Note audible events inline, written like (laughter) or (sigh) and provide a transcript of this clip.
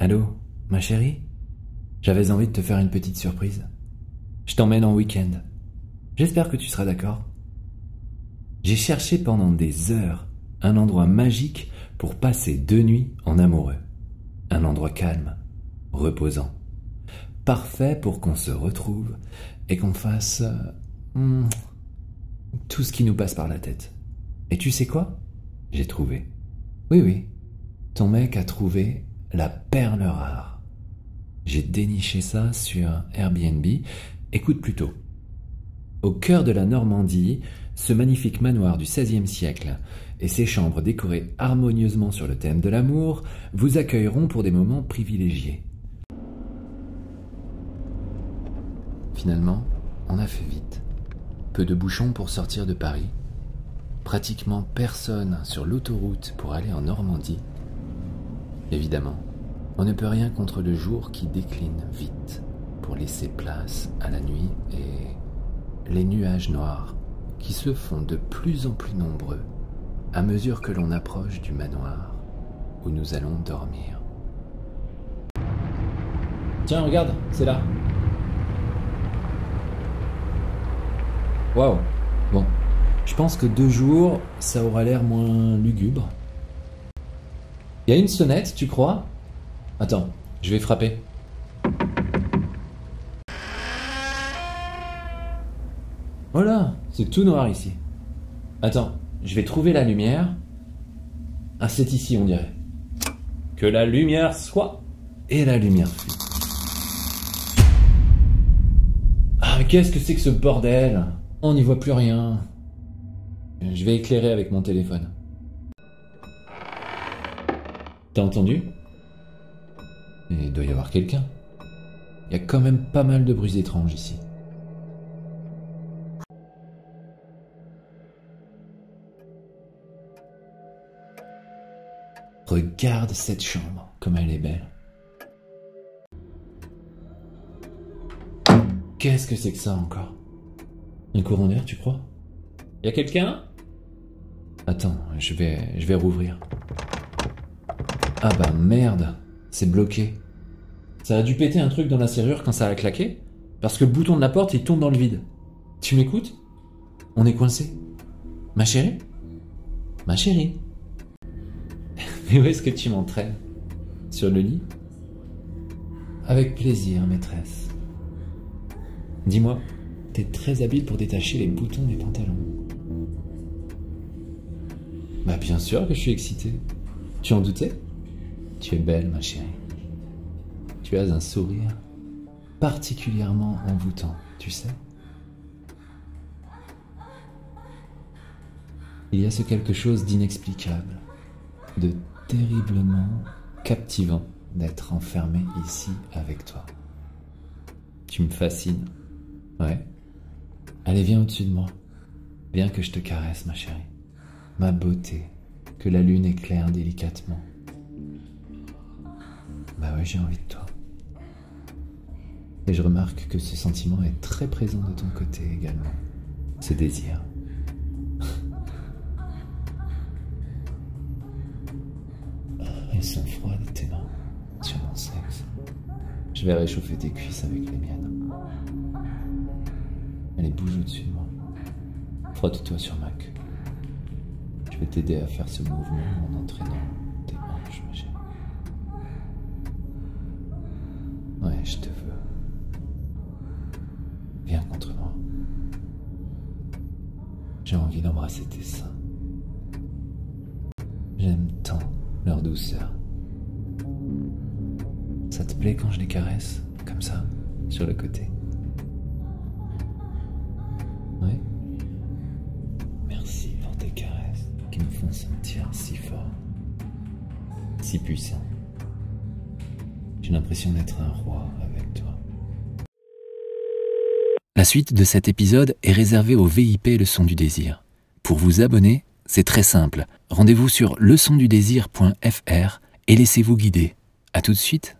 Allô, ma chérie? J'avais envie de te faire une petite surprise. Je t'emmène en week-end. J'espère que tu seras d'accord. J'ai cherché pendant des heures un endroit magique pour passer deux nuits en amoureux. Un endroit calme, reposant. Parfait pour qu'on se retrouve et qu'on fasse euh, hmm, tout ce qui nous passe par la tête. Et tu sais quoi? J'ai trouvé. Oui, oui. Ton mec a trouvé la perle rare. J'ai déniché ça sur Airbnb. Écoute plutôt. Au cœur de la Normandie, ce magnifique manoir du XVIe siècle et ses chambres décorées harmonieusement sur le thème de l'amour vous accueilleront pour des moments privilégiés. Finalement, on a fait vite. Peu de bouchons pour sortir de Paris. Pratiquement personne sur l'autoroute pour aller en Normandie. Évidemment, on ne peut rien contre le jour qui décline vite pour laisser place à la nuit et les nuages noirs qui se font de plus en plus nombreux à mesure que l'on approche du manoir où nous allons dormir. Tiens, regarde, c'est là. Waouh. Bon, je pense que deux jours, ça aura l'air moins lugubre. Il y a une sonnette, tu crois? Attends, je vais frapper. Voilà, c'est tout noir ici. Attends, je vais trouver la lumière. Ah, c'est ici, on dirait. Que la lumière soit. Et la lumière fut. Ah, mais qu'est-ce que c'est que ce bordel? On n'y voit plus rien. Je vais éclairer avec mon téléphone. T'as entendu? Il doit y avoir quelqu'un. Il y a quand même pas mal de bruits étranges ici. Regarde cette chambre, comme elle est belle. Qu'est-ce que c'est que ça encore? Un courant d'air, tu crois? Y a quelqu'un? Attends, je vais, je vais rouvrir. Ah bah merde, c'est bloqué. Ça a dû péter un truc dans la serrure quand ça a claqué, parce que le bouton de la porte il tourne dans le vide. Tu m'écoutes? On est coincé. Ma chérie? Ma chérie (laughs) mais où est-ce que tu m'entraînes? Sur le lit? Avec plaisir, maîtresse. Dis-moi, t'es très habile pour détacher les boutons des pantalons. Bah bien sûr que je suis excité. Tu en doutais? Tu es belle, ma chérie. Tu as un sourire particulièrement envoûtant, tu sais Il y a ce quelque chose d'inexplicable, de terriblement captivant d'être enfermé ici avec toi. Tu me fascines. Ouais. Allez, viens au-dessus de moi. Viens que je te caresse, ma chérie. Ma beauté, que la lune éclaire délicatement. Bah ouais, j'ai envie de toi. Et je remarque que ce sentiment est très présent de ton côté également. Ce désir. (laughs) Elles sont froides tes mains sur mon sexe. Je vais réchauffer tes cuisses avec les miennes. Allez, bouge au-dessus de moi. Frotte-toi sur ma queue. Je vais t'aider à faire ce mouvement en entraînant tes hanches, ma chérie. Ouais, je te veux. Viens contre moi. J'ai envie d'embrasser tes seins. J'aime tant leur douceur. Ça te plaît quand je les caresse, comme ça, sur le côté? Oui Merci pour tes caresses qui me font sentir si fort, si puissant. J'ai l'impression d'être un roi avec toi. La suite de cet épisode est réservée au VIP Leçon du désir. Pour vous abonner, c'est très simple. Rendez-vous sur leçondudésir.fr et laissez-vous guider. À tout de suite.